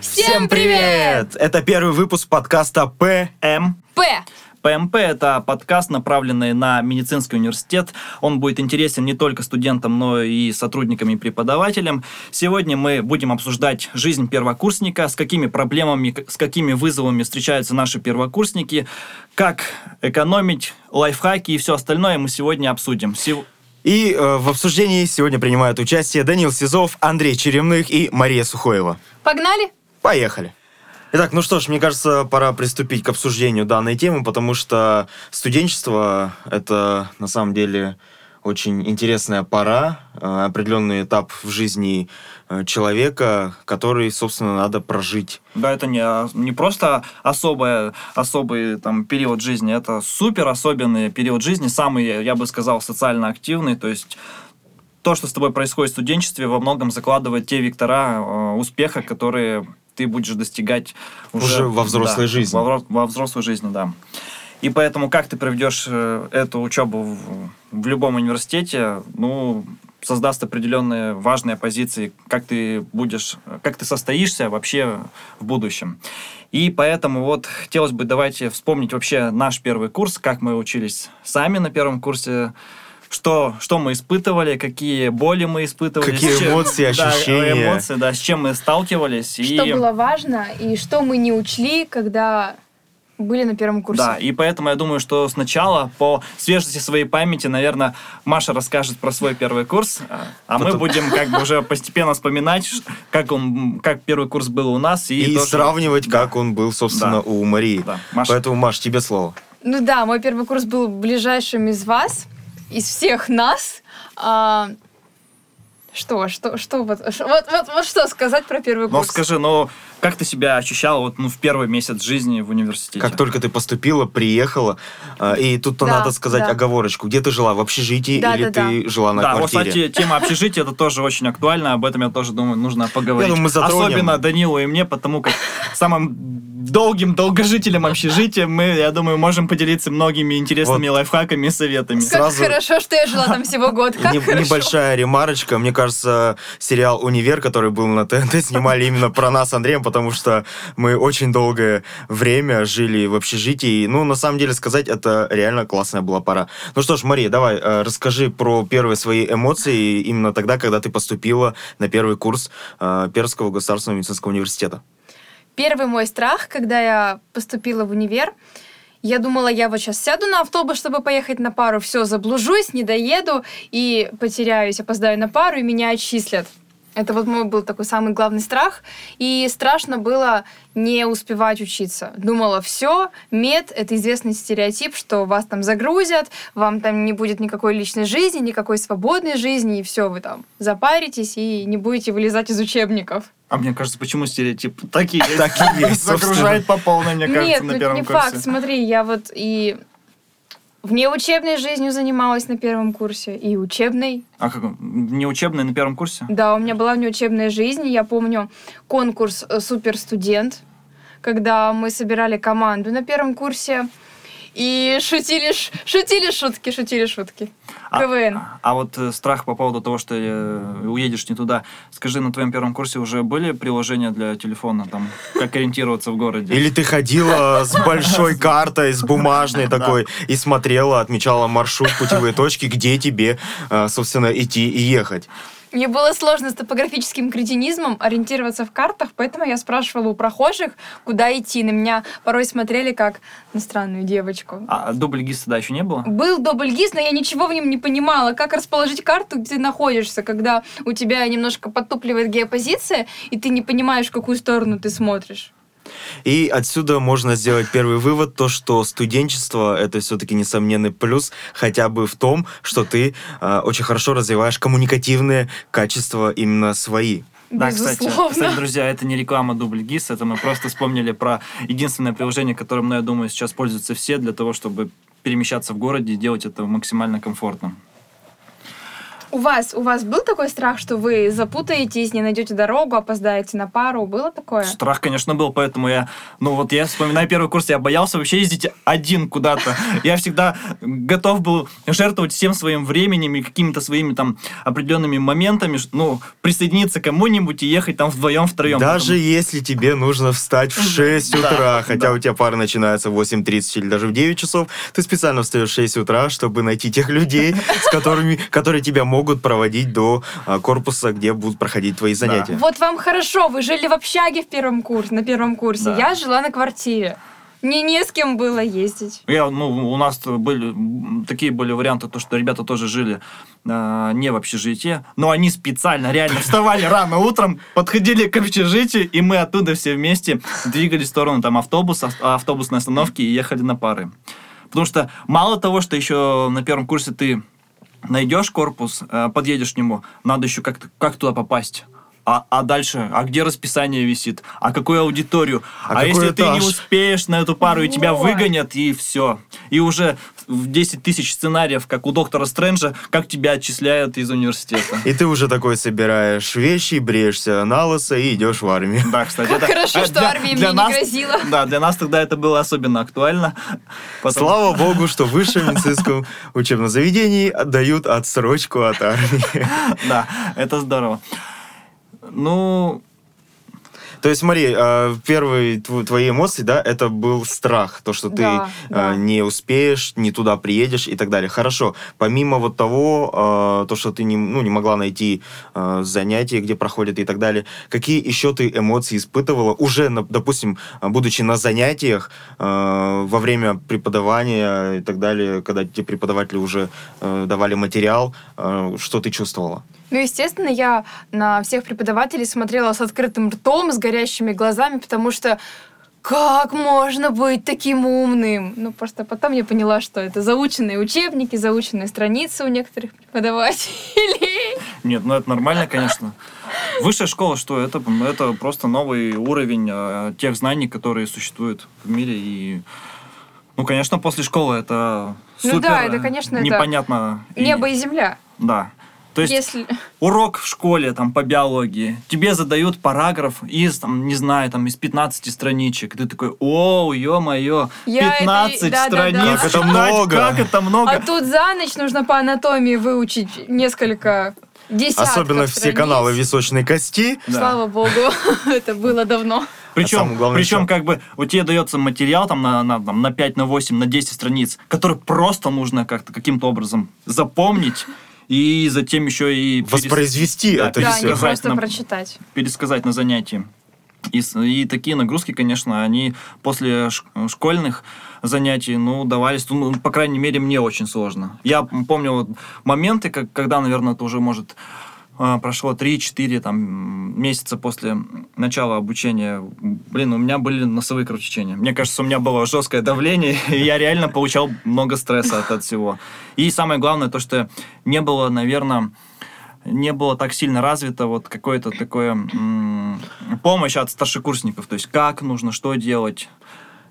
Всем привет! Это первый выпуск подкаста ПМ. П. ПМП – это подкаст, направленный на медицинский университет. Он будет интересен не только студентам, но и сотрудникам и преподавателям. Сегодня мы будем обсуждать жизнь первокурсника, с какими проблемами, с какими вызовами встречаются наши первокурсники, как экономить, лайфхаки и все остальное мы сегодня обсудим. Сев- И э, в обсуждении сегодня принимают участие Данил Сизов, Андрей Черемных и Мария Сухоева. Погнали? Поехали! Итак, ну что ж, мне кажется, пора приступить к обсуждению данной темы, потому что студенчество — это на самом деле очень интересная пора, э, определенный этап в жизни э, человека, который, собственно, надо прожить. Да, это не, не просто особое, особый там, период жизни, это супер особенный период жизни, самый, я бы сказал, социально активный, то есть то, что с тобой происходит в студенчестве, во многом закладывает те вектора э, успеха, которые ты будешь достигать уже, Уже во взрослой да, жизни. Во, во взрослой жизни, да. И поэтому как ты проведешь э, эту учебу в, в любом университете, ну, создаст определенные важные позиции, как ты будешь, как ты состоишься вообще в будущем. И поэтому вот хотелось бы давайте вспомнить вообще наш первый курс, как мы учились сами на первом курсе, что, что мы испытывали, какие боли мы испытывали. Какие чем- эмоции, да, ощущения. эмоции, да, с чем мы сталкивались. и... Что было важно и что мы не учли, когда были на первом курсе? Да, и поэтому я думаю, что сначала по свежести своей памяти, наверное, Маша расскажет про свой первый курс, а- а мы Потом- будем как бы уже постепенно вспоминать, как он, как первый курс был у нас и, И, тоже- сравнивать, Да. как он был, собственно, Да. у Марии. Да. Маша. Поэтому, Маш, тебе слово. Ну да, мой первый курс был ближайшим из вас, из всех нас. А, что, что, что, вот, вот, вот, вот что сказать про первый Ну курс? скажи, ну как ты себя ощущала вот ну в первый месяц жизни в университете? Как только ты поступила, приехала, а, и тут-то Да, надо сказать да. оговорочку. Где ты жила? В общежитии Да, или да, ты жила на да, вот, квартире? кстати, тема общежития это тоже очень актуальна. Об этом я тоже думаю, нужно поговорить. Я думаю, мы затронем. Особенно Данилу и мне, потому как самым долгим долгожителем общежития мы, я думаю, можем поделиться многими интересными лайфхаками и советами. как сразу- хорошо, что я жила там всего год. Как Не-. Небольшая ремарочка. Мне кажется, сериал «Универ», который был на ТНТ, снимали именно про нас с Андреем, потому что мы очень долгое время жили в общежитии. Ну, на самом деле, сказать, это реально классная была пора. Ну что ж, Мария, давай, э, расскажи про первые свои эмоции именно тогда, когда ты поступила на первый курс э, Пермского государственного медицинского университета. Первый мой страх, когда я поступила в универ, я думала, я вот сейчас сяду на автобус, чтобы поехать на пару, все, заблужусь, не доеду и потеряюсь, опоздаю на пару, и меня отчислят. Это вот мой был такой самый главный страх. И страшно было не успевать учиться. Думала, все, мед — это известный стереотип, что вас там загрузят, вам там не будет никакой личной жизни, никакой свободной жизни, и все, вы там запаритесь и не будете вылезать из учебников. А мне кажется, почему стереотип такие есть? Так и есть, Загружает по полной, мне кажется, Нет, на ну первом не курсе. факт. Смотри, я вот и внеучебной жизнью занималась на первом курсе, и учебной. А как, не учебный на первом курсе? Да, у меня была внеучебная жизнь. Я помню конкурс э, «Суперстудент», когда мы собирали команду на первом курсе и шутили, шутили шутки, шутили шутки. А- КВН. А вот э, страх по поводу того, что э, уедешь не туда. Скажи, на твоем первом курсе уже были приложения для телефона, там, как ориентироваться в городе? Или ты ходила с большой картой, с бумажной такой, и смотрела, отмечала маршрут, путевые точки, где тебе, э, собственно, идти и ехать. Мне было сложно с топографическим кретинизмом ориентироваться в картах, поэтому я спрашивала у прохожих, куда идти. На меня порой смотрели как на странную девочку. А дубль ГИС тогда еще не было? Был дубльгиз, но я ничего в нем не понимала. Как расположить карту, где ты находишься, когда у тебя немножко подтупливает геопозиция, и ты не понимаешь, в какую сторону ты смотришь. И отсюда можно сделать первый вывод, то, что студенчество — это все-таки несомненный плюс, хотя бы в том, что ты э, очень хорошо развиваешь коммуникативные качества именно свои. Да, кстати, Безусловно. кстати, друзья, это не реклама дубль ГИС, это мы просто вспомнили про единственное приложение, которым, ну, я думаю, сейчас пользуются все для того, чтобы перемещаться в городе и делать это максимально комфортно. У вас, у вас был такой страх, что вы запутаетесь, не найдете дорогу, опоздаете на пару? Было такое? Страх, конечно, был, поэтому я, ну вот я вспоминаю первый курс, я боялся вообще ездить один куда-то. Я всегда готов был жертвовать всем своим временем и какими-то своими там определенными моментами, ну, присоединиться к кому-нибудь и ехать там вдвоем, втроем. Даже если тебе нужно встать в 6 утра, хотя у тебя пара начинается в 8.30 или даже в 9 часов, ты специально встаешь в 6 утра, чтобы найти тех людей, с которыми, которые тебя могут проводить до а, корпуса, где будут проходить твои занятия. Вот вам хорошо, вы жили в общаге в первом курсе, на первом курсе. Да. Я жила на квартире. Мне не с кем было ездить. Я, ну, у нас были такие были варианты, то, что ребята тоже жили э, не в общежитии, но они специально, реально вставали рано утром, подходили к общежитию, и мы оттуда все вместе двигались в сторону там автобуса, автобусной остановки и ехали на пары. Потому что мало того, что еще на первом курсе ты найдешь корпус, э, подъедешь к нему, надо еще как-то как туда попасть. А, а дальше, а где расписание висит? А какую аудиторию? А А, какой если ты не этаж? успеешь на эту пару, и тебя Вот. выгонят, и все. И уже в 10 тысяч сценариев, как у доктора Стрэнджа, как тебя отчисляют из университета. И ты уже такой собираешь вещи, бреешься на лысо и идешь в армию. Да, кстати, Как это- хорошо, что армия мне не грозила. Да, для нас тогда это было особенно актуально. Потому- Слава богу, что в высшем медицинском учебном заведении отдают отсрочку от армии. Да, это здорово. Ну, То есть, смотри, э, первые тв- твои эмоции, да, это был страх, то, что ты Да, э, да. не успеешь, не туда приедешь и так далее. Хорошо. Помимо вот того, э, то, что ты не, ну, не могла найти занятия, где проходят и так далее, какие еще ты эмоции испытывала уже, допустим, будучи на занятиях, во время преподавания и так далее, когда тебе преподаватели уже давали материал, что ты чувствовала? Ну, естественно, я на всех преподавателей смотрела с открытым ртом, с горящими глазами, потому что как можно быть таким умным? Ну, просто потом я поняла, что это заученные учебники, заученные страницы у некоторых преподавателей. нет, ну это нормально, конечно. Высшая школа, что это? Это просто новый уровень э, тех знаний, которые существуют в мире. И, ну, конечно, после школы это Ну супер да, э, это, конечно, это непонятно. И- Небо и земля. Да. То есть Если... урок в школе там по биологии, тебе задают параграф из, там, не знаю, там из 15 страничек. Ты такой, о, ё-моё, Я 15 это- страниц. Как это много. Как это много. А тут за ночь нужно по анатомии выучить несколько десятков Особенно все страниц. каналы височной кости. Да. Слава богу, это было давно. Причем, А причем как бы вот тебе дается материал там на, на, там, на 5, на 8, на 10 страниц, который просто нужно как-то каким-то образом запомнить и затем еще и перес- Воспроизвести Да, это Да, все. не сказать просто нам- прочитать. пересказать на занятии. И, и такие нагрузки, конечно, они после школьных занятий, ну, давались, ну, по крайней мере, мне очень сложно. Я помню вот моменты, как, когда, наверное, это уже, может, прошло 3-4 там, месяца после начала обучения. Блин, у меня были носовые кровотечения. Мне кажется, у меня было жесткое давление, и я реально получал много стресса от, от всего. И самое главное, то, что не было, наверное, не было так сильно развито вот какое-то такое м, помощь от старшекурсников, то есть как нужно, что делать.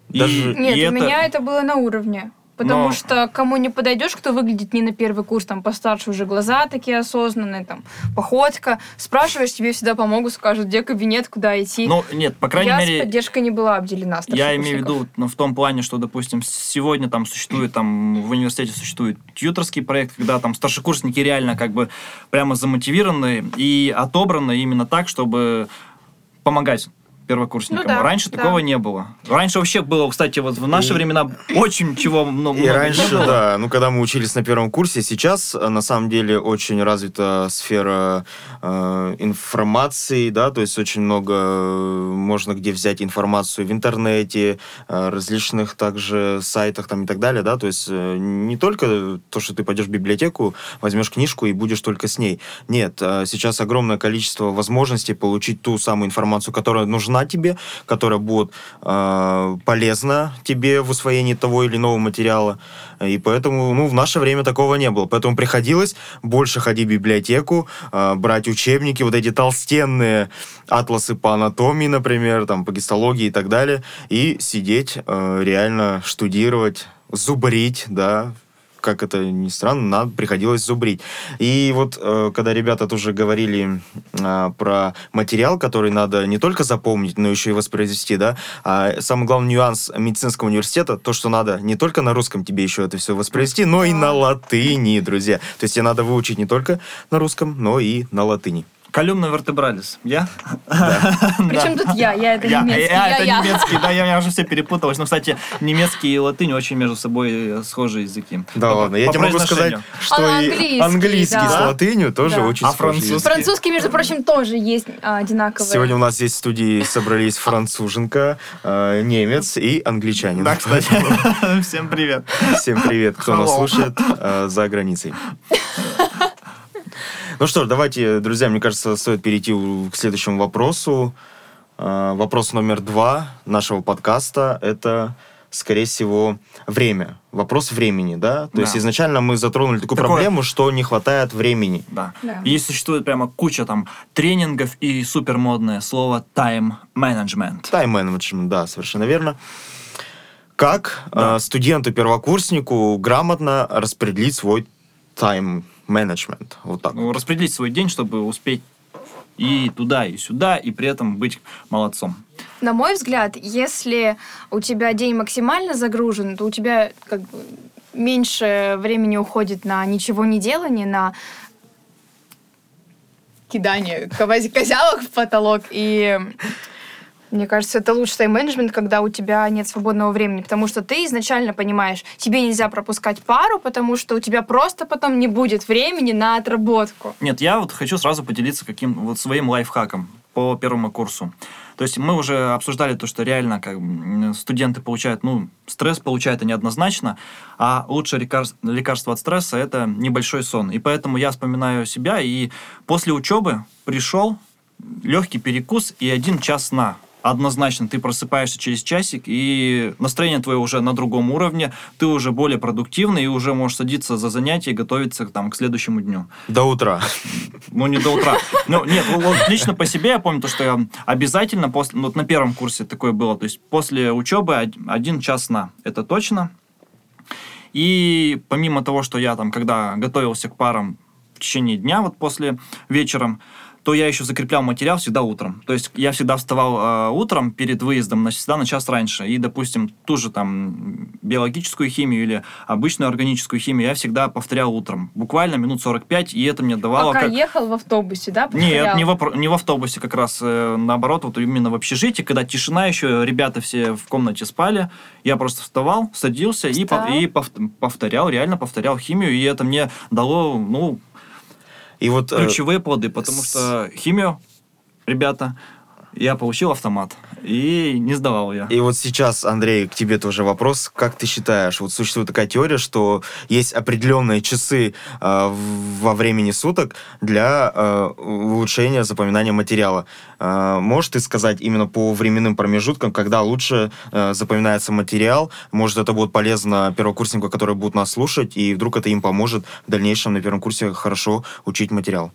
И- Даже- Нет, и у меня это было на уровне. Потому Но- что кому не подойдешь, кто выглядит не на первый курс, там постарше уже глаза такие осознанные, там походка, спрашиваешь, тебе всегда помогут, скажут, где кабинет, куда идти. Ну, нет, по крайней я с мере, поддержкой не была обделена. я имею в виду ну, в том плане, что, допустим, сегодня там существует, там в университете существует тьюторский проект, когда там старшекурсники реально как бы прямо замотивированы и отобраны именно так, чтобы помогать первокурсникам. Ну да, раньше да. такого не было. Раньше вообще было, кстати, вот в наши И- времена очень чего много И много раньше, не было. да, ну когда мы учились на первом курсе, сейчас э, на самом деле очень развита сфера э, информации, да, то есть очень много э, можно где взять информацию в интернете, э, различных также сайтах там и так далее, да, то есть э, не только то, что ты пойдешь в библиотеку, возьмешь книжку и будешь только с ней. Нет, э, сейчас огромное количество возможностей получить ту самую информацию, которая нужна тебе, которая будет э, полезна тебе в усвоении того или иного материала. И поэтому, ну, в наше время такого не было. Поэтому приходилось больше ходить в библиотеку, э, брать учебники, вот эти толстенные атласы по анатомии, например, там, по гистологии и так далее, и сидеть, э, реально штудировать, зубрить, да, как это ни странно, нам приходилось зубрить. И вот э, когда ребята тоже говорили э, про материал, который надо не только запомнить, но еще и воспроизвести, да, а самый главный нюанс медицинского университета, то, что надо не только на русском тебе еще это все воспроизвести, но и на латыни, друзья. То есть тебе надо выучить не только на русском, но и на латыни. Колюмна вертебралис. Я? Причем тут я? Я это Я, немецкий. я, Я, это я. немецкий, да, я, я уже все перепуталась. Но, кстати, немецкий и латынь очень между собой э, схожие языки. Да По- ладно, я по тебе могу сказать, что А, и английский, да. с латынью тоже Да. очень А схожий французский? Французский, между прочим, тоже есть а, одинаковые. Сегодня у нас здесь в студии собрались француженка, э, немец и англичанин. Да, кстати. Всем привет. Всем привет, кто нас слушает за границей. Ну что ж, давайте, друзья, мне кажется, стоит перейти к следующему вопросу. Э, Вопрос номер два нашего подкаста – это, скорее всего, время. Вопрос времени, да? То Да. есть изначально мы затронули такую Такое- проблему, что не хватает времени. Да. Да. И существует прямо куча там тренингов и супермодное слово time management. Тайм-менеджмент, да, совершенно верно. Как Да. э, студенту-первокурснику грамотно распределить свой тайм-менеджмент? Вот так. Ну, распределить свой день, чтобы успеть и туда, и сюда, и при этом быть молодцом. На мой взгляд, если у тебя день максимально загружен, то у тебя как бы меньше времени уходит на ничего не делание, на кидание козявок в потолок. И мне кажется, это лучший тайм-менеджмент, когда у тебя нет свободного времени, потому что ты изначально понимаешь, тебе нельзя пропускать пару, потому что у тебя просто потом не будет времени на отработку. Нет, я вот хочу сразу поделиться каким вот своим лайфхаком по первому курсу. То есть мы уже обсуждали то, что реально как студенты получают, ну, стресс получают они однозначно, а лучшее лекарс- лекарство от стресса – это небольшой сон. И поэтому я вспоминаю себя, и после учебы пришел легкий перекус и один час сна. Однозначно, ты просыпаешься через часик, и настроение твое уже на другом уровне, ты уже более продуктивный, и уже можешь садиться за занятия и готовиться там, к следующему дню. До утра. Ну, не до утра. Ну, нет, вот- лично по себе я помню, то, что я обязательно после, ну, вот на первом курсе такое было, то есть после учебы од- один час сна, это точно. И помимо того, что я там, когда готовился к парам в течение дня, вот после вечером, то я еще закреплял материал всегда утром. То есть я всегда вставал э, утром перед выездом, на, всегда на час раньше. И, допустим, ту же там биологическую химию или обычную органическую химию я всегда повторял утром. Буквально минут 45, и это мне давало... Пока как- ехал в автобусе, да? нет, повторял? не в, не в автобусе как раз, э, наоборот, вот именно в общежитии, когда тишина еще, ребята все в комнате спали, я просто вставал, садился и, Встал. и пов- повторял, реально повторял химию, и это мне дало, ну, И вот э, ключевые плоды, потому что химию, ребята, я получил автомат, и не сдавал я. И вот сейчас, Андрей, к тебе тоже вопрос. Как ты считаешь, вот существует такая теория, что есть определенные часы э, во времени суток для э, улучшения запоминания материала. Э, можешь ты сказать именно по временным промежуткам, когда лучше э, запоминается материал? Может, это будет полезно первокурснику, которые будут нас слушать, и вдруг это им поможет в дальнейшем на первом курсе хорошо учить материал?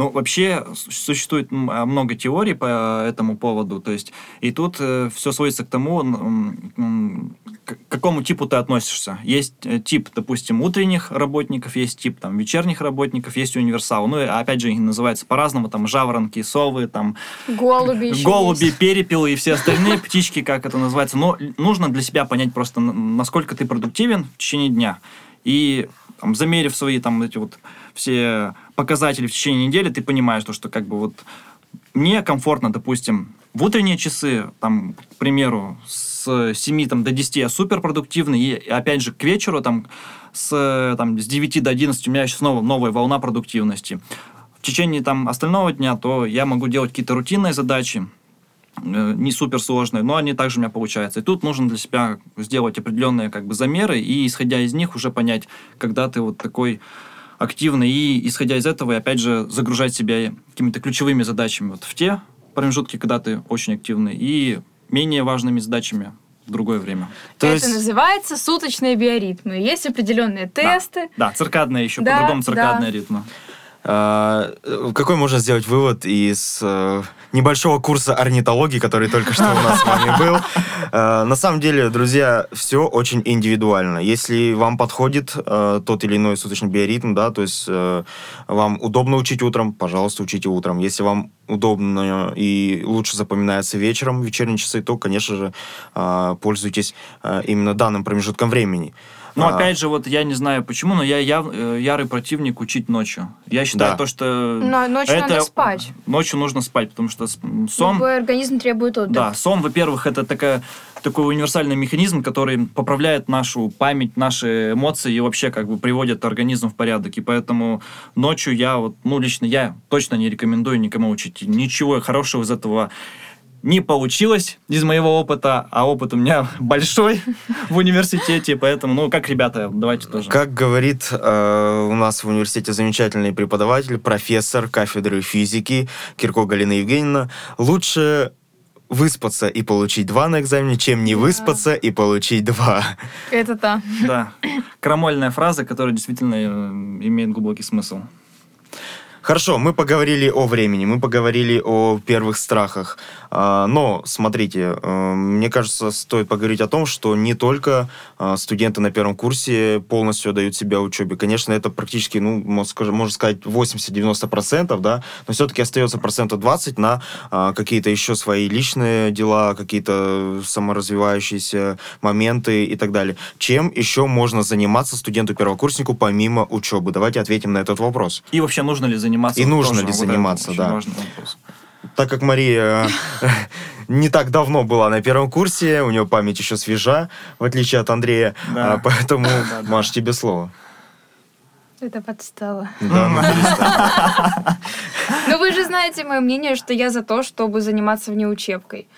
Ну, вообще существует а, много теорий по этому поводу, то есть и тут все сводится к тому, к какому типу ты относишься. Есть э, тип, допустим, утренних работников, есть тип там вечерних работников, есть универсал. Ну, и, опять же, их называется по-разному, там жаворонки, совы, там Голуби голуби, есть. перепелы и все остальные птички, как это называется. Но нужно для себя понять просто, насколько ты продуктивен в течение дня. И там, замерив свои там эти вот все показатели в течение недели, ты понимаешь, то, что как бы вот мне комфортно, допустим, в утренние часы, там, к примеру, с 7 там, до 10 я супер продуктивный, и опять же к вечеру там, с, там, с 9 до 11 у меня еще снова новая волна продуктивности. В течение там, остального дня, то я могу делать какие-то рутинные задачи, не суперсложные, но они также у меня получаются. И тут нужно для себя сделать определенные как бы замеры и, исходя из них, уже понять, когда ты вот такой активный, и, исходя из этого, и, опять же, загружать себя какими-то ключевыми задачами вот в те промежутки, когда ты очень активный, и менее важными задачами в другое время. То это есть- называется суточные биоритмы. Есть определенные тесты. Да, циркадные еще, Да, по-другому да. циркадные ритмы. А, э, какой можно сделать вывод из э, небольшого курса орнитологии, который только что у нас с вами был? Э, на самом деле, друзья, все очень индивидуально. Если вам подходит э, тот или иной суточный биоритм, да, то есть вам удобно учить утром, пожалуйста, учите утром. Если вам удобно и лучше запоминается вечером, вечерние часы, то, конечно же, э, пользуйтесь именно данным промежутком времени. Но А, опять же, вот я не знаю почему, но я яв- э, ярый противник учить ночью. Я считаю Да. то, что Но ночью это- надо спать. Ночью нужно спать, потому что сон... Любой организм требует отдыха. Да, сон, во-первых, это такая, такой универсальный механизм, который поправляет нашу память, наши эмоции и вообще как бы приводит организм в порядок. И поэтому ночью я, вот, ну, лично я точно не рекомендую никому учить. Ничего хорошего из этого не получилось из моего опыта, а опыт у меня большой в университете, поэтому, ну, как ребята, давайте тоже. Как говорит э, у нас в университете замечательный преподаватель, профессор кафедры физики Кирко Галина Евгеньевна, лучше выспаться и получить два на экзамене, чем не Да. выспаться и получить два. Это да. Да, крамольная фраза, которая действительно э, имеет глубокий смысл. Хорошо, мы поговорили о времени, мы поговорили о первых страхах. А, Но, смотрите, э, мне кажется, стоит поговорить о том, что не только а, студенты на первом курсе полностью отдают себя учебе. Конечно, это практически, ну, можно сказать, 80-90%, да, но все-таки остается процентов 20 на а, какие-то еще свои личные дела, какие-то саморазвивающиеся моменты и так далее. Чем еще можно заниматься студенту-первокурснику помимо учебы? Давайте ответим на этот вопрос. И вообще, нужно ли заниматься? И нужно Тоже ли заниматься, да. Так как Мария э, не так давно была на первом курсе, у нее память еще свежа, в отличие от Андрея, Да. а, поэтому, Да, да. Маш, тебе слово. Это подстава. Да, ну, перестань. Ну, вы же знаете мое мнение, что я за то, чтобы заниматься внеучебкой.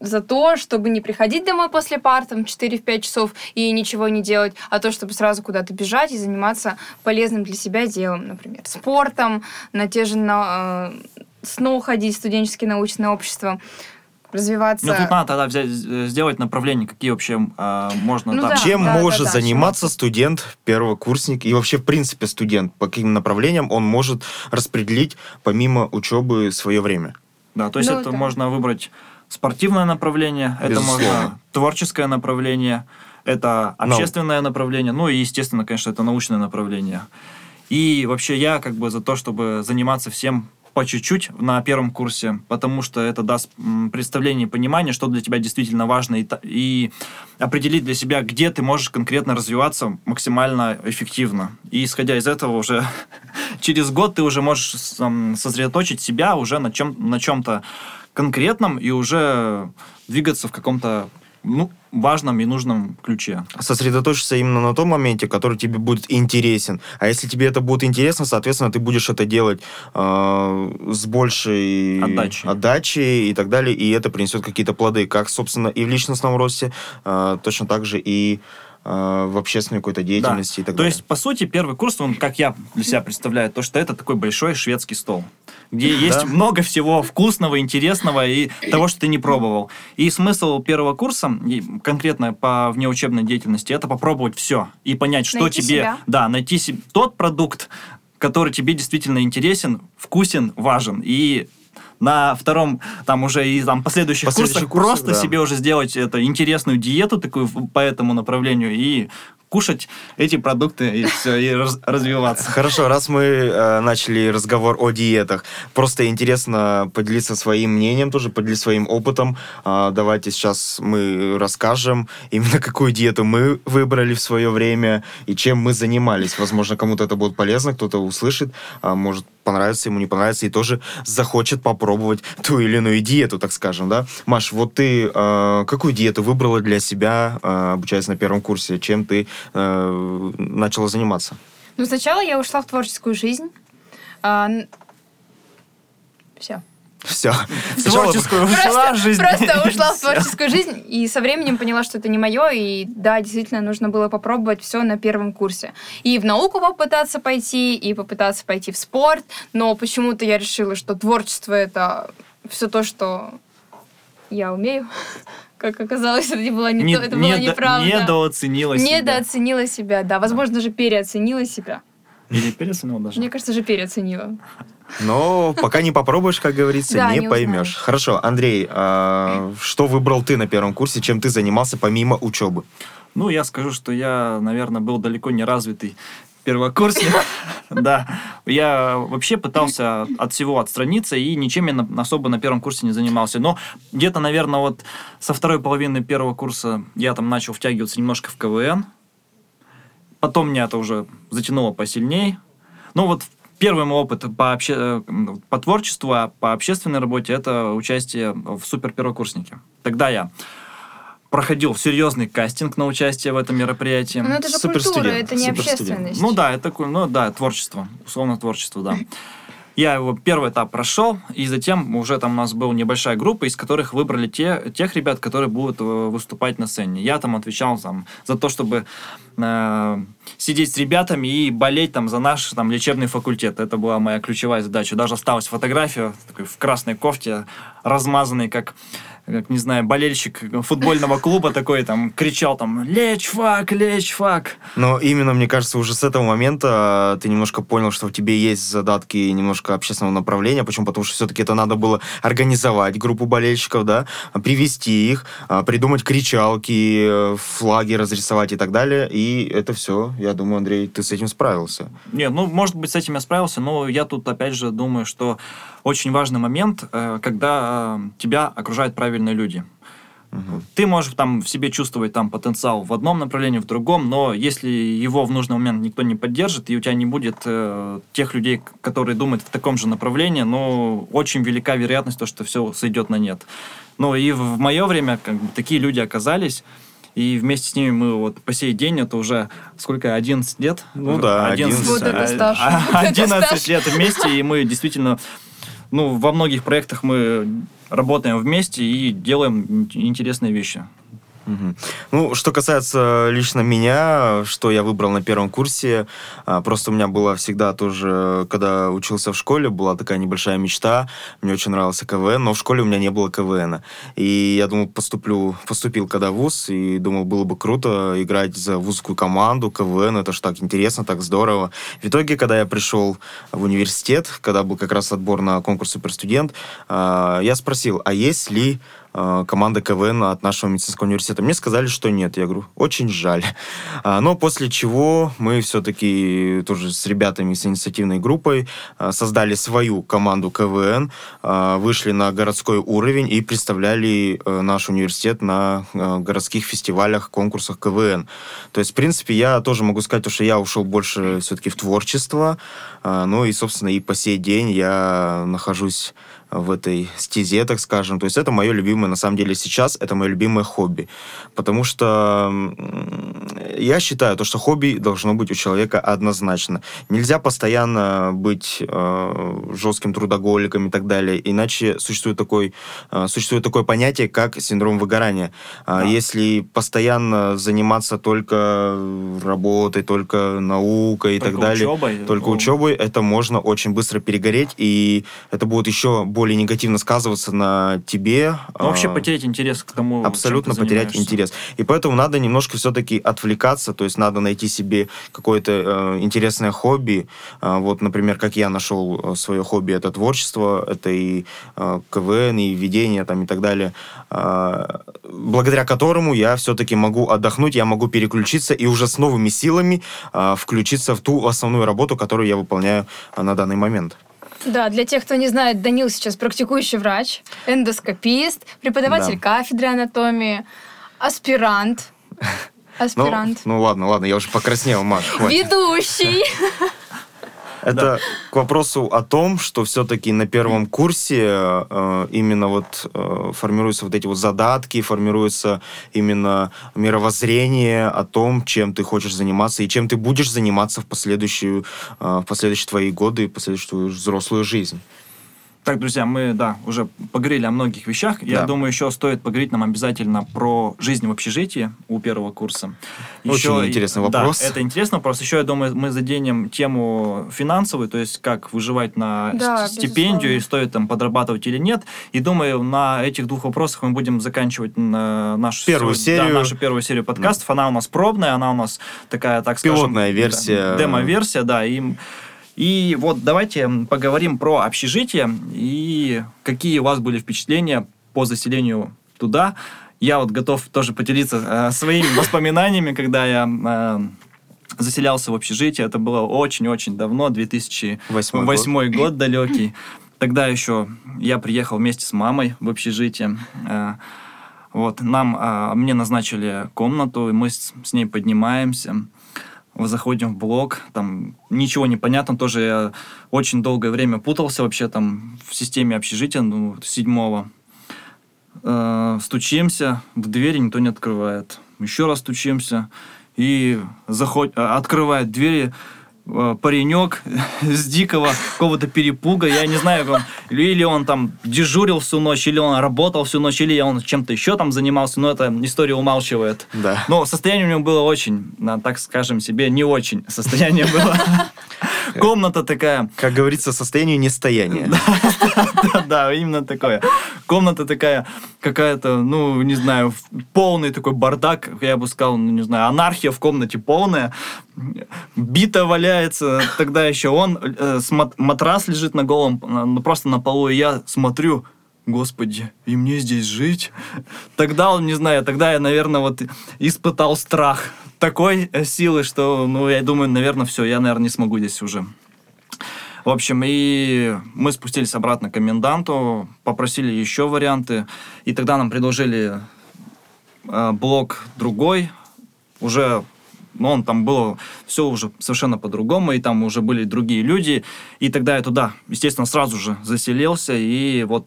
За то, чтобы не приходить домой после пар, там, 4-5 часов и ничего не делать, а то, чтобы сразу куда-то бежать и заниматься полезным для себя делом, например, спортом, на те же на, э, СНО ходить, студенческие научные общества, развиваться. Ну, тут надо тогда взять, э, сделать направление, какие вообще а, можно Ну там... да. Чем может да, заниматься студент, первокурсник и вообще, в принципе, студент? По каким направлениям он может распределить помимо учебы свое время? Да, то есть Ну, это да. можно выбрать спортивное направление, это Безусловно. можно творческое направление, это общественное направление, ну и, естественно, конечно, это научное направление. И вообще я как бы за то, чтобы заниматься всем по чуть-чуть на первом курсе, потому что это даст представление и понимание, что для тебя действительно важно, и, и определить для себя, где ты можешь конкретно развиваться максимально эффективно. И исходя из этого уже через год ты уже можешь сосредоточить себя уже на, чем, на чем-то конкретном и уже двигаться в каком-то ну, важном и нужном ключе. Сосредоточиться именно на том моменте, который тебе будет интересен. А если тебе это будет интересно, соответственно, ты будешь это делать э, с большей Отдачей. отдачей и так далее, и это принесет какие-то плоды, как, собственно, и в личностном росте, э, точно так же и э, в общественной какой-то деятельности и так То далее. есть, по сути, первый курс, он, как я для себя представляю, то, что это такой большой шведский стол, где есть Да. много всего вкусного, интересного и того, что ты не пробовал. И смысл первого курса, и конкретно по внеучебной деятельности, это попробовать все и понять, что Найти тебе... себя. Да, найти себе тот продукт, который тебе действительно интересен, вкусен, важен. И на втором, там уже и там последующих Последующих курсах курсах, просто да. себе уже сделать это интересную диету такую по этому направлению и кушать эти продукты и все, и раз- развиваться. Хорошо, раз мы э, начали разговор о диетах, просто интересно поделиться своим мнением, тоже поделиться своим опытом. А, давайте сейчас мы расскажем именно какую диету мы выбрали в свое время и чем мы занимались. Возможно, кому-то это будет полезно, кто-то услышит, а может понравится, ему не понравится и тоже захочет попробовать ту или иную диету, так скажем, да? Маш, вот ты э, какую диету выбрала для себя, э, обучаясь на первом курсе? Чем ты э, начала заниматься? Ну, сначала я ушла в творческую жизнь. Все. Все. В творческую ушла Просто, жизнь. просто ушла в творческую жизнь, и со временем поняла, что это не мое, и да, действительно, нужно было попробовать все на первом курсе. И в науку попытаться пойти, и попытаться пойти в спорт, но почему-то я решила, что творчество — это все то, что я умею. Как оказалось, это не было, не Не- то, это было недо- неправда. Недооценила себя. Недооценила себя, да. Возможно, даже переоценила себя. Или переоценила даже? Мне кажется, же переоценила. Но пока не попробуешь, как говорится, Да, не не поймешь. узнаешь. Хорошо, Андрей, а что выбрал ты на первом курсе, чем ты занимался помимо учебы? Ну, я скажу, что я, наверное, был далеко не развитый первокурсник. Да. Я вообще пытался от всего отстраниться и ничем я особо на первом курсе не занимался. Но где-то, наверное, вот со второй половины первого курса я там начал втягиваться немножко в КВН. Потом меня это уже затянуло посильней. Ну вот первый мой опыт по, обще- э, по творчеству, а по общественной работе это участие в супер первокурснике. Тогда я проходил серьезный кастинг на участие в этом мероприятии. Ну, это же культура, это не общественность. Ну да, это ну да, творчество, условно творчество, да. Я его первый этап прошел, и затем уже там у нас была небольшая группа, из которых выбрали те, тех ребят, которые будут э, выступать на сцене. Я там отвечал там, за то, чтобы э, сидеть с ребятами и болеть там за наш там, лечебный факультет. Это была моя ключевая задача. Даже осталась фотография такой, в красной кофте, размазанной, как как, не знаю, болельщик футбольного клуба такой, там, кричал там, лечь фак, лечь фак. Но именно, мне кажется, уже с этого момента э, ты немножко понял, что в тебе есть задатки немножко общественного направления. Почему? Потому что все-таки это надо было организовать группу болельщиков, да, привести их, а, придумать кричалки, э, флаги разрисовать и так далее. И это все, я думаю, Андрей, ты с этим справился. Не, ну, может быть, с этим я справился, но я тут, опять же, думаю, что очень важный момент, э, когда э, тебя окружают правильные люди. Ты можешь там в себе чувствовать там потенциал в одном направлении, в другом, но если его в нужный момент никто не поддержит, и у тебя не будет э, тех людей, которые думают в таком же направлении, ну, очень велика вероятность, то, что все сойдет на нет. Ну, и в, в мое время как бы, такие люди оказались, и вместе с ними мы вот по сей день, это уже сколько, 11 лет? Ну да, 11. Вот это а- стаж. а- Вот это 11 стаж. лет вместе, и мы действительно, ну, во многих проектах мы работаем вместе и делаем ин- интересные вещи. Ну, что касается лично меня, что я выбрал на первом курсе, а, просто у меня была всегда тоже, когда учился в школе, была такая небольшая мечта, мне очень нравился КВН, но в школе у меня не было КВН. И я думал, поступлю, поступил когда в ВУЗ, и думал, было бы круто играть за вузскую команду, КВН, это ж так интересно, так здорово. В итоге, когда я пришел в университет, когда был как раз отбор на конкурс «Суперстудент», а, я спросил, а есть ли команда КВН от нашего медицинского университета. Мне сказали, что нет. Я говорю, очень жаль. А, Но после чего мы все-таки тоже с ребятами, с инициативной группой а, создали свою команду КВН, а, вышли на городской уровень и представляли э, наш университет на э, городских фестивалях, конкурсах КВН. То есть, в принципе, я тоже могу сказать, то, что я ушел больше все-таки в творчество. Ну и, собственно, и по сей день я нахожусь в этой стезе, так скажем. То есть это мое любимое, на самом деле, сейчас это мое любимое хобби. Потому что я считаю, то, что хобби должно быть у человека однозначно. Нельзя постоянно быть э, жестким трудоголиком и так далее, иначе существует, такой, э, существует такое понятие, как синдром выгорания. А Да. Если постоянно заниматься только работой, только наукой и так Только далее, учебой, только ну, учебой, это можно очень быстро перегореть, и это будет еще более негативно сказываться на тебе. Ну, вообще а, потерять интерес к тому, Абсолютно потерять интерес. И поэтому надо немножко все-таки отвлекаться, то есть надо найти себе какое-то э, интересное хобби. А, вот, например, как я нашел свое хобби, это творчество, это и э, КВН, и ведение там, и так далее, а, благодаря которому я все-таки могу отдохнуть, я могу переключиться и уже с новыми силами а, включиться в ту основную работу, которую я выполняю на данный момент. Да, для тех, кто не знает, Данил сейчас практикующий врач, эндоскопист, преподаватель Да. кафедры анатомии, аспирант. Ну, Аспирант. ну ладно, ладно, я уже покраснел, Маш, хватит. Ведущий. Это к вопросу о том, что все-таки на первом курсе э, именно вот э, формируются вот эти вот задатки, формируется именно мировоззрение о том, чем ты хочешь заниматься и чем ты будешь заниматься в последующую, э, в последующие твои годы в последующую твою взрослую жизнь. Так, друзья, мы, да, уже поговорили о многих вещах. Я Да. думаю, еще стоит поговорить нам обязательно про жизнь в общежитии у первого курса. Очень Еще- интересный да, вопрос. это интересный вопрос. Еще, я думаю, мы заденем тему финансовую, то есть как выживать на Да, стипендию, и безусловно. стоит там подрабатывать или нет. И думаю, на этих двух вопросах мы будем заканчивать на нашу Первую сегодня- да, серию. нашу первую серию подкастов. Она у нас пробная, она у нас такая, так скажем... Пилотная версия. да, Демо-версия, да. И, и вот давайте поговорим про общежитие и какие у вас были впечатления по заселению туда. Я вот готов тоже поделиться э, своими воспоминаниями, когда я э, заселялся в общежитие. Это было очень-очень давно, 2008 Восьмой год. далекий. Тогда еще я приехал вместе с мамой в общежитие. Э, Вот, нам, а, мне назначили комнату, и мы с, с ней поднимаемся, заходим в блок, там ничего не понятно, тоже я очень долгое время путался вообще там в системе общежития, ну, седьмого. Э, стучимся, в двери никто не открывает. Еще раз стучимся, и заход... открывает двери паренек с дикого какого-то перепуга, я не знаю, он- или он там дежурил всю ночь, или он работал всю ночь, или он чем-то еще там занимался, но эта история умалчивает. Да. Но состояние у него было очень, на, так скажем себе, не очень состояние было. Комната такая, Как говорится, состояние нестояния. да, именно такое. Комната такая какая-то, ну, не знаю, полный такой бардак, я бы сказал, ну, не знаю, анархия в комнате полная. Бита валяется, тогда еще он, э, матрас лежит на голом, просто на полу, и я смотрю, Господи, и мне здесь жить? Тогда он, не знаю, тогда я, наверное, вот испытал страх такой э, силы, что, ну, я думаю, наверное, все, я, наверное, не смогу здесь уже. В общем, и мы спустились обратно к коменданту, попросили еще варианты, и тогда нам предложили э, блок другой, уже, ну, он там было все уже совершенно по-другому, и там уже были другие люди, и тогда я туда, естественно, сразу же заселился, и вот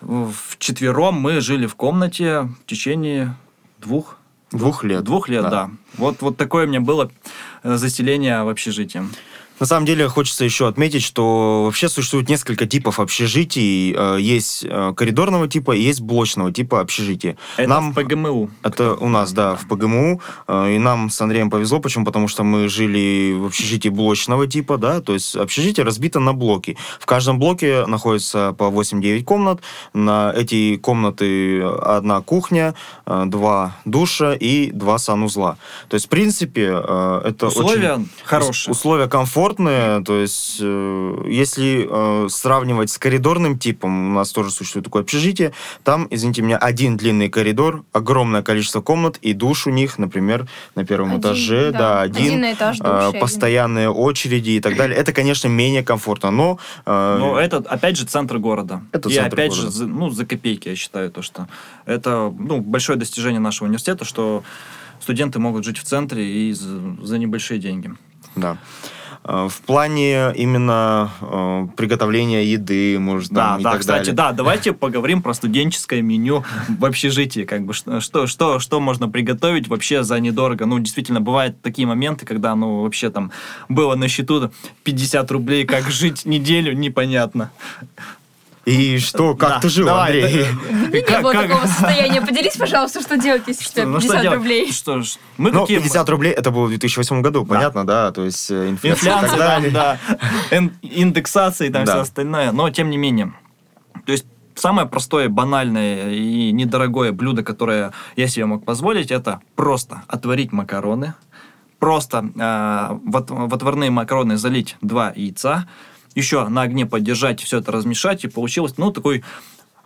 в четвером мы жили в комнате в течение двух Двух лет. Двух лет, да. Вот, вот такое у меня было э, заселение в общежитие. На самом деле хочется еще отметить, что вообще существует несколько типов общежитий. Э, Есть э, коридорного типа и есть блочного типа общежития. Это Нам- в ПГМУ. Это у нас, да, в ПГМУ. Э, И нам с Андреем повезло. Почему? Потому что мы жили в общежитии блочного типа, да, то есть общежитие разбито на блоки. В каждом блоке находится по 8-9 комнат. На эти комнаты одна кухня, два душа и два санузла. То есть, в принципе, это Условия очень... хорошие. Условия комфортные, то есть э, если э, сравнивать с коридорным типом, у нас тоже существует такое общежитие, там, извините меня, один длинный коридор, огромное количество комнат и душ у них, например, на первом Один, этаже, да. да, Один один, этаж, э, и один. постоянные очереди и так далее. Это, конечно, менее комфортно, но... э, Но это, опять же, центр города. Это и центр опять города. же, за, ну, за копейки, я считаю, то, что это ну, большое достижение нашего университета, что студенты могут жить в центре и за, за небольшие деньги. Да. Э, В плане именно э, приготовления еды, может, Да, там, и да, так кстати, далее. да, давайте поговорим про студенческое меню в общежитии, как бы что, что, что можно приготовить вообще за недорого. Ну, действительно, бывают такие моменты, когда, ну, вообще там было на счету 50 рублей, как жить неделю, непонятно. И что, как Да, ты жил, давай, Андрей? да, У меня Как- не было как- такого состояния. Поделись, пожалуйста, что делать, если у тебя Что, ну что 50 делать? рублей. Что ж, мы Ну, какие... 50 рублей, это было в 2008 году, понятно, да, то есть э, инфляция, и так Инфляция, далее. там, да, ин- индексация и там Да. все остальное. Но, тем не менее, то есть самое простое, банальное и недорогое блюдо, которое я себе мог позволить, это просто отварить макароны, просто э, в, в отварные макароны залить два яйца, еще на огне поддержать, все это размешать, и получилось, ну, такой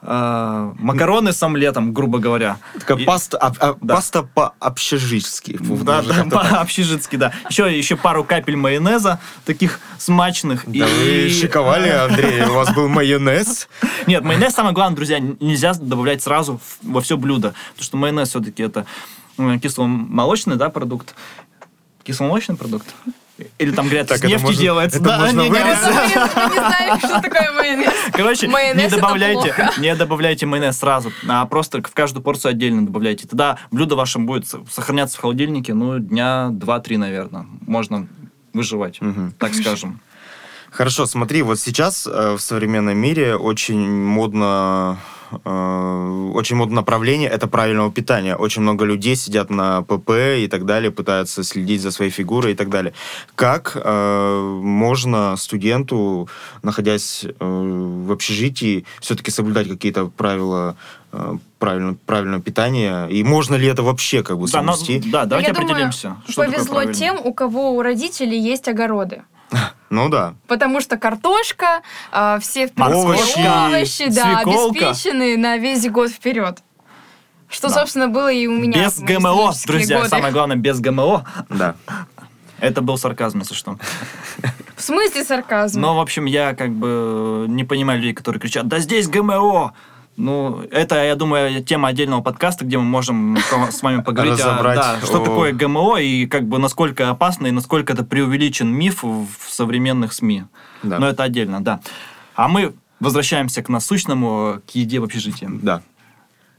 э, макароны с омлетом, грубо говоря. Такая И- паста, а- а- Да. паста по-общежитски. Да, да, по-общежитски, да. Еще, еще пару капель майонеза, таких смачных. Да вы шиковали, Андрей, у вас был майонез. Нет, майонез, самое главное, друзья, нельзя добавлять сразу во все блюдо. Потому что майонез все-таки это кисломолочный, да, продукт. Кисломолочный продукт? Или там, говорят, Так, с это нефти можно- делается. это можно не не знаем, что такое майонез. Короче, Майонез не добавляйте, не добавляйте майонез сразу, а просто в каждую порцию отдельно добавляйте. Тогда блюдо ваше будет сохраняться в холодильнике, ну, дня 2-3, наверное. Можно выживать, Мгм. так скажем. Хорошо, смотри, вот сейчас э, в современном мире очень модно очень модное направление это правильного питания. Очень много людей сидят на ПП и так далее, пытаются следить за своей фигурой и так далее. Как э, можно студенту, находясь э, в общежитии, все-таки соблюдать какие-то правила э, правильно, правильного питания? И можно ли это вообще как бы Да, но- да, давайте я думаю, определимся. что такое Повезло тем, у кого у родителей есть огороды. Ну да. Потому что картошка, а, все в Овощи, принципе, овощи, да, свеколка. обеспечены на весь год вперед. Что, Да. собственно, было и у меня. Без ГМО, друзья, годы. самое главное, без ГМО. Да. Это был сарказм, если что. В смысле сарказм? Но, в общем, я как бы не понимаю людей, которые кричат, да здесь ГМО! Ну, это, я думаю, тема отдельного подкаста, где мы можем с вами поговорить, о- Разобрать да, что о- такое ГМО и как бы насколько опасно и насколько это преувеличен миф в современных СМИ. Да. Но это отдельно, да. А мы возвращаемся к насущному, к еде в общежитии. Да.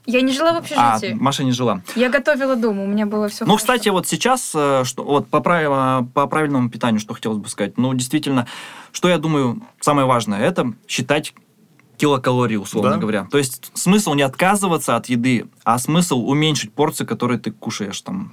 Я не жила в А, общежитии. Маша не жила. Я готовила дома, у меня было все Ну, кстати, вот сейчас, э, что, вот по, прав- по правильному питанию, что хотелось бы сказать. Ну, действительно, что я думаю, самое важное, это считать килокалории, условно Да. говоря. То есть смысл не отказываться от еды, а смысл уменьшить порции, которые ты кушаешь там.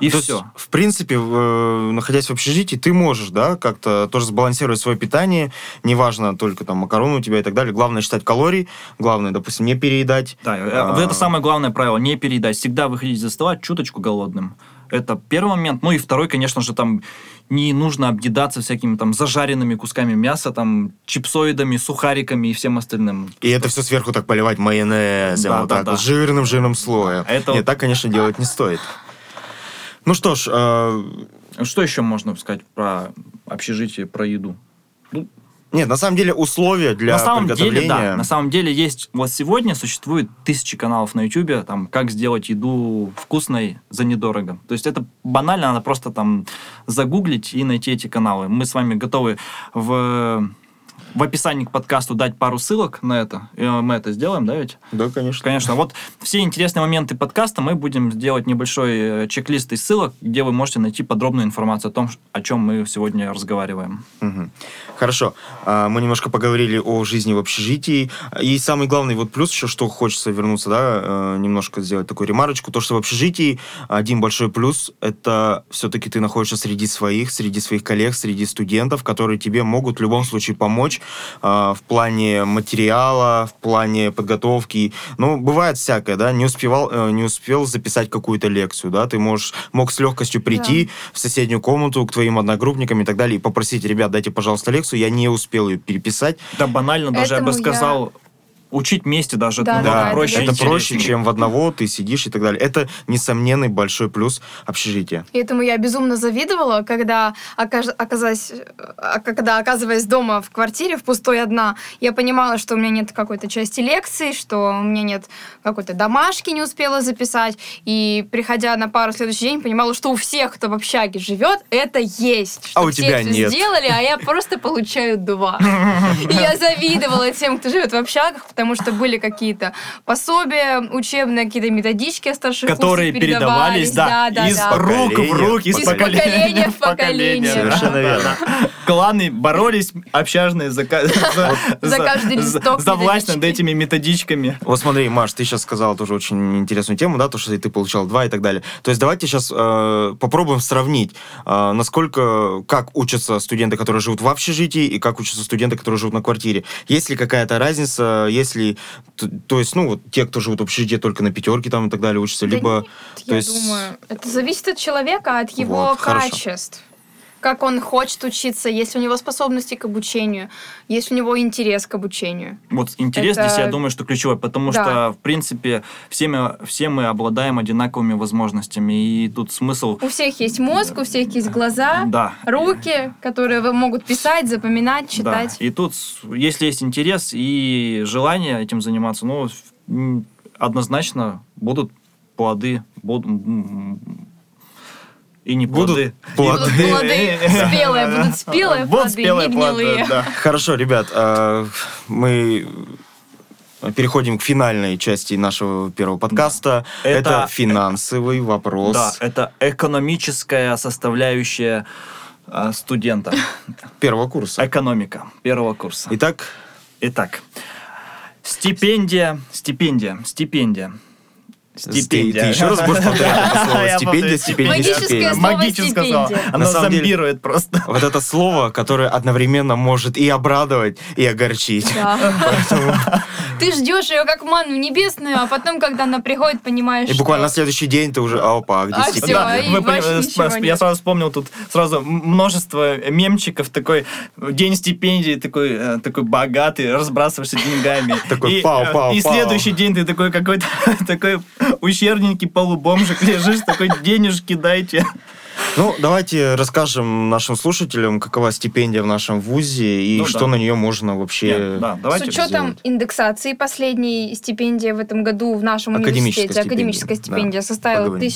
И То есть, все. в принципе, в, э, находясь в общежитии, ты можешь, да, как-то тоже сбалансировать свое питание. Неважно, только там макароны у тебя и так далее. Главное считать калорий. Главное, допустим, не переедать. Да, э, А, это самое главное правило, не переедать. Всегда выходить за стола чуточку голодным. Это первый момент. Ну и второй, конечно же, там не нужно объедаться всякими там зажаренными кусками мяса, там чипсоидами, сухариками и всем остальным. И это все сверху так поливать майонезом, Да, вот да, так да. вот, жирным-жирным слоем. Это Нет, так, конечно, делать не стоит. Ну что ж, э, Что еще можно сказать про общежитие, про еду? Нет, на самом деле условия для на самом приготовления... деле, да. На самом деле есть... Вот сегодня существует тысячи каналов на YouTube, там, как сделать еду вкусной за недорого. То есть это банально, надо просто там загуглить и найти эти каналы. Мы с вами готовы в, в описании к подкасту дать пару ссылок на это. И мы это сделаем, да, ведь? Да, конечно. Конечно. Вот все интересные моменты подкаста мы будем делать небольшой э, чек-лист из ссылок, где вы можете найти подробную информацию о том, о чем мы сегодня разговариваем. Мгм. Хорошо. А, Мы немножко поговорили о жизни в общежитии. И самый главный вот плюс еще, что хочется вернуться, да, э, немножко сделать такую ремарочку, то, что в общежитии один большой плюс, это все-таки ты находишься среди своих, среди своих коллег, среди студентов, которые тебе могут в любом случае помочь а, в плане материала, в плане подготовки. Ну, бывает всякое, да, не успевал, э, не успел записать какую-то лекцию, да, ты можешь, мог с легкостью прийти в соседнюю комнату к твоим одногруппникам и так далее и попросить, ребят, дайте, пожалуйста, лекцию, я не успел ее переписать. Да, банально, даже я бы Этому я- сказал, учить вместе даже Да, ну, да, проще. это проще, чем в одного ты сидишь и так далее. Это несомненный большой плюс общежития. И этому я безумно завидовала, когда, оказалась, а, когда оказываясь дома в квартире, в пустой одна, я понимала, что у меня нет какой-то части лекций, что у меня нет какой-то домашки не успела записать. И приходя на пару в следующий день, понимала, что у всех, кто в общаге живет, это есть. Что А у тебя нет. сделали, а я просто получаю два. И я завидовала тем, кто живет в общагах, потому что были какие-то пособия учебные, какие-то методички о старших которые курсах передавались, да, да, из да. рук в руки, из, Из поколения, поколения в поколение. Совершенно верно. Кланы боролись общажные за, за, За каждый листок за власть над этими методичками. Вот смотри, Маш, ты сейчас сказала тоже очень интересную тему, да, то, что ты получал два и так далее. То есть давайте сейчас э, попробуем сравнить, э, насколько, как учатся студенты, которые живут в общежитии, и как учатся студенты, которые живут на квартире. Есть ли какая-то разница, если, т- то есть, ну, вот те, кто живут в общежитии, только на пятерке там и так далее учатся, Да либо... нет, то я есть- думаю, это зависит от человека, от его Вот, хорошо. Как он хочет учиться, есть ли у него способности к обучению, есть ли у него интерес к обучению. Вот интерес Это- здесь, я думаю, что ключевой, потому Да. что, в принципе, все мы, все мы обладаем одинаковыми возможностями, и тут смысл... У всех есть мозг, у всех есть глаза, Да. руки, которые могут писать, запоминать, читать. Да. И тут, если есть интерес и желание этим заниматься, ну, однозначно будут плоды, будут, и не Будут плоды. плоды. Будут плоды спелые, будут спелые Будут плоды, спелые не плоды, гнилые. да. Хорошо, ребят, э, мы переходим к финальной части нашего первого подкаста. Это- Это, финансовый вопрос. Да, это экономическая составляющая а, студента. Первого курса. Экономика первого курса. Итак, Итак, стипендия, стипендия, стипендия. Стипендия. Ты еще раз будешь повторять это слово? Стипендия, стипендия, Магическое стипендия. слово Магическое слово. стипендия. Оно На самом деле- зомбирует просто. Вот это слово, которое одновременно может и обрадовать, и огорчить. Да. Ты ждешь ее как манну небесную, а потом, когда она приходит, понимаешь, И буквально на следующий день ты уже, а, опа, а где А, стипендия? и вы я сразу вспомнил тут сразу множество мемчиков, такой день стипендии, такой, э, такой богатый, разбрасываешься деньгами. Такой и, пау, э, пау, И пау. следующий день ты такой какой-то такой ущербненький полубомжик лежишь, такой денежки дайте. Ну, давайте расскажем нашим слушателям, какова стипендия в нашем вузе и Ну, что да. на нее можно вообще... Нет, да, С давайте. учетом сделать. индексации последней стипендии в этом году в нашем Академическая университете, стипендия, академическая да. стипендия составила Поговорим.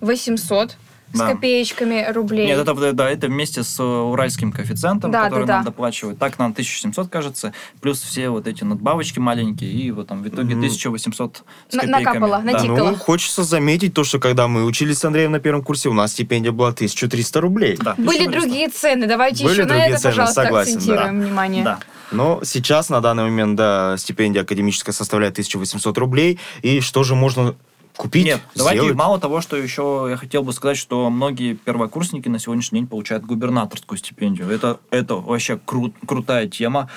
1800 с Да. копеечками рублей. Нет, это, да, это вместе с э, уральским коэффициентом, Да, который да, нам да. доплачивают. Так нам 1700, кажется, плюс все вот эти надбавочки маленькие, и вот там в итоге Мгм. 1800 с На- копейками. накапало, Да. натикало. Ну, хочется заметить то, что когда мы учились с Андреем на первом курсе, у нас стипендия была 1300 рублей. Да, Были 1300. другие цены, давайте Были еще на это, цены, пожалуйста, согласен, да. акцентируем внимание. Да. Но сейчас, на данный момент, да, стипендия академическая составляет 1800 рублей. И что же можно купить, Нет, давайте сделать? мало того, что еще я хотел бы сказать, что многие первокурсники на сегодняшний день получают губернаторскую стипендию. Это, это вообще кру- крутая тема.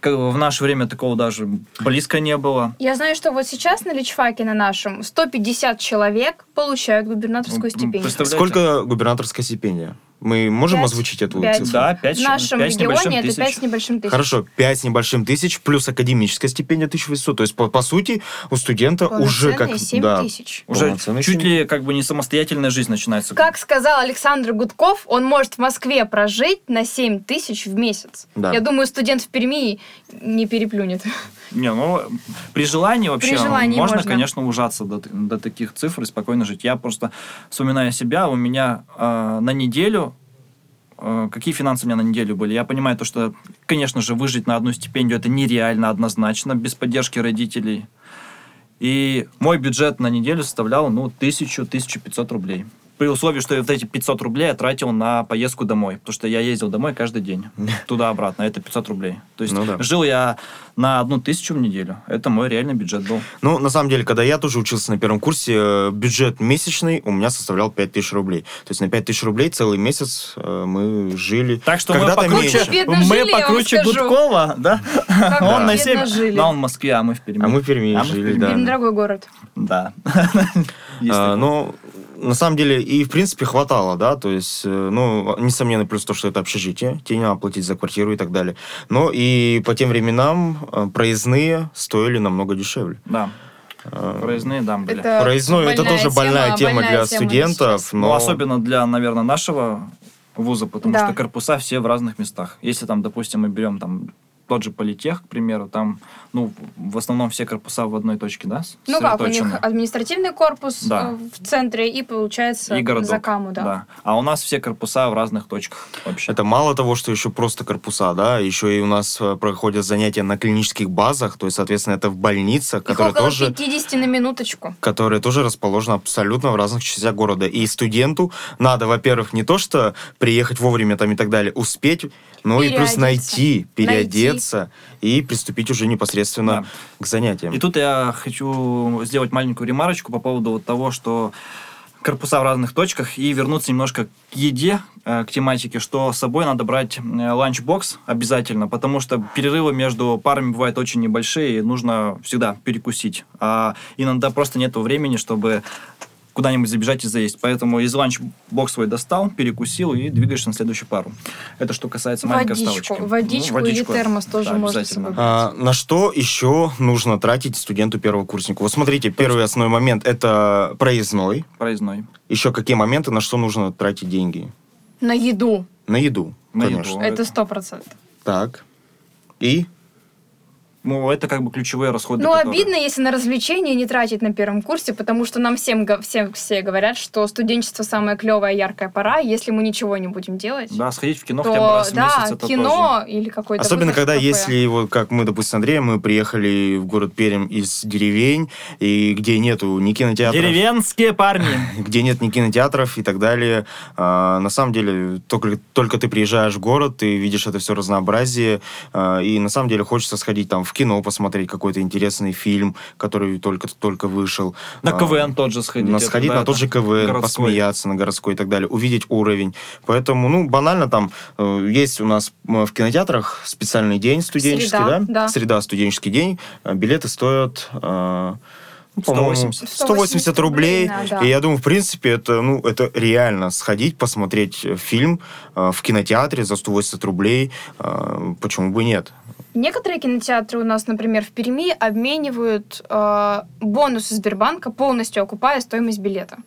Как бы В наше время такого даже близко не было. Я знаю, что вот сейчас на Личфаке на нашем 150 человек получают губернаторскую Ну, стипендию. Сколько губернаторская стипендия? Мы можем Пять. озвучить эту Пять. цифру? Да, 5, В нашем с небольшим регионе это тысяч. 5 с небольшим тысяч. Хорошо, 5 с небольшим тысяч плюс академическая стипендия 1800. То есть, по, по сути, у студента уже как... Полноценные 7 да, тысяч. Уже чуть ли как бы не самостоятельная жизнь начинается. Как сказал Александр Гудков, он может в Москве прожить на 7 тысяч в месяц. Да. Я думаю, студент в Перми не переплюнет. Не, ну, при желании вообще При желании можно, можно. конечно, ужаться до, до таких цифр и спокойно жить. Я просто, вспоминая себя, у меня э, на неделю э, Какие финансы у меня на неделю были? Я понимаю то, что, конечно же, выжить на одну стипендию это нереально однозначно, без поддержки родителей. И мой бюджет на неделю составлял, ну, 1000-1500 рублей. При условии, что я вот эти 500 рублей я тратил на поездку домой. Потому что я ездил домой каждый день. Туда-обратно. Это 500 рублей. То есть Ну да. жил я на одну тысячу в неделю. Это мой реальный бюджет был. Ну, на самом деле, когда я тоже учился на первом курсе, э, бюджет месячный у меня составлял 5000 рублей. То есть на 5000 рублей целый месяц э, мы жили. Так что мы покруче, мы покруче. Гудкова, да? Как Он на бедно севере, жили. да, он в Москве, а мы в Перми. А мы в Перми А жили, Перми. да. Пермь дорогой город. Да. А, ну, на самом деле, и в принципе хватало, да, то есть, э, ну, несомненно, плюс то, что это общежитие, тебе не надо платить за квартиру и так далее. Но и по тем временам э, проездные стоили намного дешевле. Да, Э, проездные, да, были. Это Проездной это тоже больная тема больная для тема студентов, но Ну, особенно для, наверное, нашего вуза, потому Да. что корпуса все в разных местах. Если там, допустим, мы берем там тот же политех, к примеру, там, ну, в основном все корпуса в одной точке, да? Ну как, у них административный корпус Да. э, в центре и получается и городок. за каму, да. А у нас все корпуса в разных точках вообще. это мало того, что еще просто корпуса, да, еще и у нас э, проходят занятия на клинических базах, то есть, соответственно, это в больницах, Их которые около тоже... 50 на минуточку. которые тоже расположены абсолютно в разных частях города. И студенту надо, во-первых, не то что приехать вовремя там и так далее, успеть, но и плюс Переодеться. найти, переодеться и приступить уже непосредственно Да. к занятиям. И тут я хочу сделать маленькую ремарочку по поводу вот того, что корпуса в разных точках и вернуться немножко к еде, э, к тематике, что с собой надо брать э, ланчбокс обязательно, потому что перерывы между парами бывают очень небольшие, и нужно всегда перекусить. А иногда просто нет времени, чтобы куда-нибудь забежать и заесть. Поэтому из ланчбокс свой достал, перекусил и двигаешься на следующую пару. Это что касается маленькой Водичку, вставочки. Ну, водичку или термос тоже можно обязательно. собой А, на что еще нужно тратить студенту первокурснику? Вот смотрите, первый основной момент это проездной. Проездной. Еще какие моменты, на что нужно тратить деньги? На еду. На еду, На конечно. еду. Это сто процентов. Так. И Ну, это как бы ключевые расходы. Ну, которые- обидно, если на развлечения не тратить на первом курсе, потому что нам всем, всем все говорят, что студенчество самая клевая, яркая пора. Если мы ничего не будем делать, Да, сходить в кино хотя бы то раз в да, месяц, это кино или какой-то Особенно, когда кафе. если, вот как мы, допустим, с Андреем, мы приехали в город Пермь из деревень, и где нету ни тоже. кинотеатров, Деревенские парни. где нет ни кинотеатров и так далее. А, на самом деле, только, только ты приезжаешь в город, ты видишь это все разнообразие, а, и на самом деле хочется сходить там в кино, посмотреть какой-то интересный фильм, который только-только вышел. На А, КВН тот же сходить. на это, сходить да, на это тот же КВН, городской. посмеяться на городской и так далее, увидеть уровень. Поэтому, ну, банально там э, есть у нас в кинотеатрах специальный день студенческий, Среда, да? да. Среда, студенческий день. Э, Билеты стоят... э, ну, по-моему, 180. 180 рублей. рублей, да, да. И я думаю, в принципе, это, ну, это реально сходить, посмотреть фильм э, в кинотеатре за 180 рублей. э, почему бы нет? Некоторые кинотеатры у нас, например, в Перми обменивают э, бонусы Сбербанка, полностью окупая стоимость билета.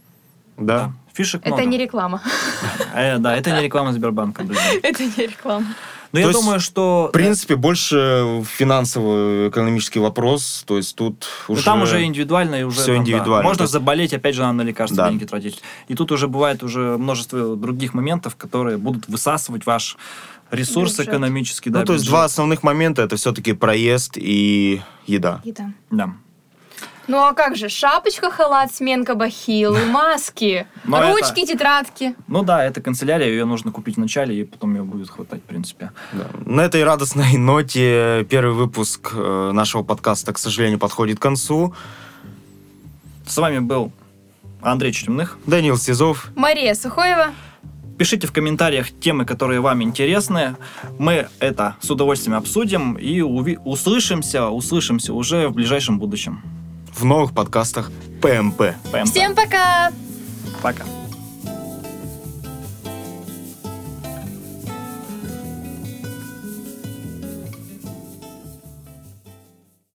Да. Да. Фишек Это много. не реклама. Э, да, это не реклама Сбербанка. Это не реклама. Но То я есть, думаю, что... В принципе, больше финансово-экономический вопрос. То есть тут Ну, уже... там уже индивидуально и уже там, да. индивидуально. Можно есть- заболеть, опять же, надо на лекарства Да. деньги тратить. И тут уже бывает уже множество других моментов, которые будут высасывать ваш ресурс Бюджет. экономический. да, Ну, то есть бюджет. два основных момента это все-таки проезд и еда. Еда. Да. Ну а как же? Шапочка, халат, сменка бахилы, маски, Но это- ручки, тетрадки. Ну да, это канцелярия, ее нужно купить вначале, и потом ее будет хватать, в принципе. Да. На этой радостной ноте первый выпуск э, нашего подкаста, к сожалению, подходит к концу. С вами был Андрей Чутемных. Данил Сизов. Мария Сухоева. Пишите в комментариях темы, которые вам интересны. Мы это с удовольствием обсудим и уви- услышимся, услышимся уже в ближайшем будущем. В новых подкастах ПМП. ПМП. Всем пока! Пока.